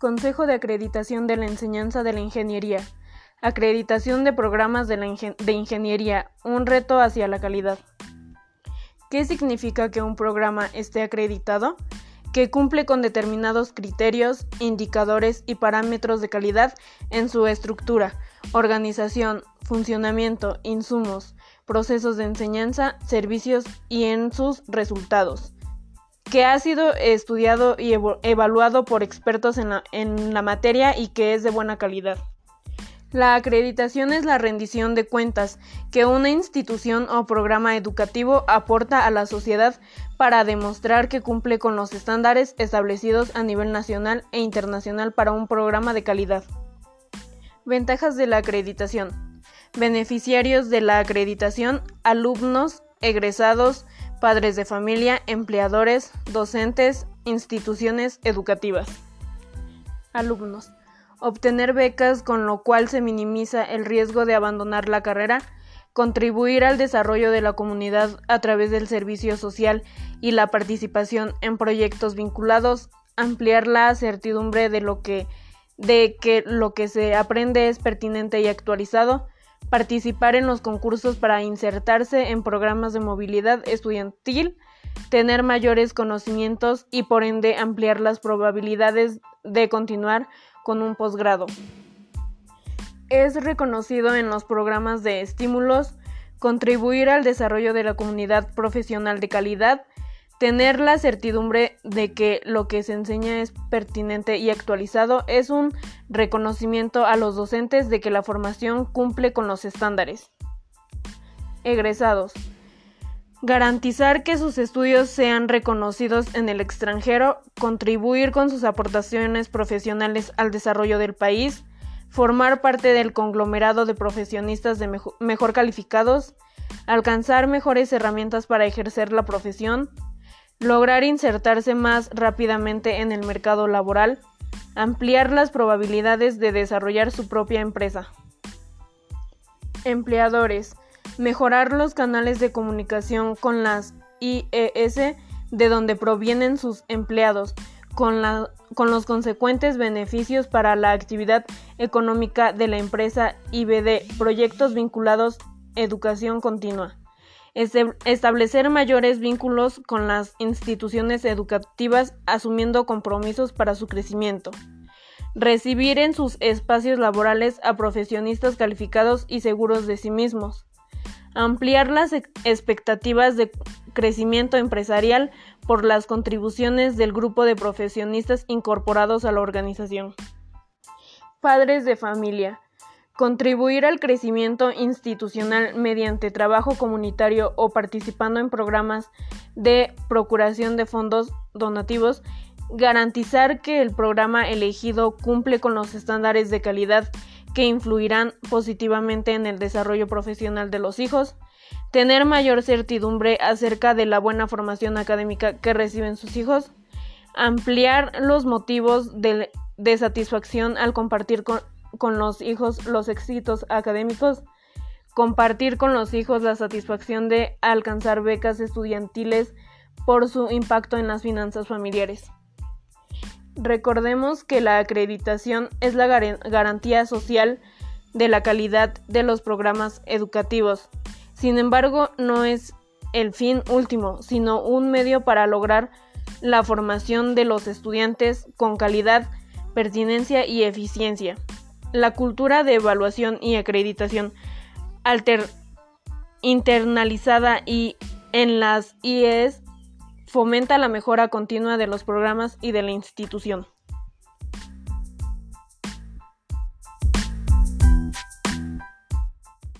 Consejo de Acreditación de la Enseñanza de la Ingeniería. Acreditación de programas de, ingeniería. Un reto hacia la calidad. ¿Qué significa que un programa esté acreditado? Que cumple con determinados criterios, indicadores y parámetros de calidad en su estructura, organización, funcionamiento, insumos, procesos de enseñanza, servicios y en sus resultados que ha sido estudiado y evaluado por expertos en la, materia y que es de buena calidad. La acreditación es la rendición de cuentas que una institución o programa educativo aporta a la sociedad para demostrar que cumple con los estándares establecidos a nivel nacional e internacional para un programa de calidad. Ventajas de la acreditación. Beneficiarios de la acreditación, alumnos, egresados, padres de familia, empleadores, docentes, instituciones educativas. Alumnos. Obtener becas con lo cual se minimiza el riesgo de abandonar la carrera, contribuir al desarrollo de la comunidad a través del servicio social y la participación en proyectos vinculados, ampliar la certidumbre de lo que de que lo que se aprende es pertinente y actualizado, participar en los concursos para insertarse en programas de movilidad estudiantil, tener mayores conocimientos y por ende ampliar las probabilidades de continuar con un posgrado. Es reconocido en los programas de estímulos, contribuir al desarrollo de la comunidad profesional de calidad, Tener la certidumbre de que lo que se enseña es pertinente y actualizado es un reconocimiento a los docentes de que la formación cumple con los estándares. Egresados. Garantizar que sus estudios sean reconocidos en el extranjero, contribuir con sus aportaciones profesionales al desarrollo del país, formar parte del conglomerado de profesionistas de mejor, calificados, alcanzar mejores herramientas para ejercer la profesión, lograr insertarse más rápidamente en el mercado laboral, ampliar las probabilidades de desarrollar su propia empresa. Empleadores. Mejorar los canales de comunicación con las IES de donde provienen sus empleados, con, los consecuentes beneficios para la actividad económica de la empresa IBD, proyectos vinculados educación continua establecer mayores vínculos con las instituciones educativas asumiendo compromisos para su crecimiento, recibir en sus espacios laborales a profesionistas calificados y seguros de sí mismos, ampliar las expectativas de crecimiento empresarial por las contribuciones del grupo de profesionistas incorporados a la organización. Padres de familia Contribuir al crecimiento institucional mediante trabajo comunitario o participando en programas de procuración de fondos donativos. Garantizar que el programa elegido cumple con los estándares de calidad que influirán positivamente en el desarrollo profesional de los hijos. Tener mayor certidumbre acerca de la buena formación académica que reciben sus hijos. Ampliar los motivos de, satisfacción al compartir con con los hijos los éxitos académicos, compartir con los hijos la satisfacción de alcanzar becas estudiantiles por su impacto en las finanzas familiares. Recordemos que la acreditación es la garantía social de la calidad de los programas educativos. Sin embargo, no es el fin último, sino un medio para lograr la formación de los estudiantes con calidad, pertinencia y eficiencia. La cultura de evaluación y acreditación internalizada y en las IES fomenta la mejora continua de los programas y de la institución.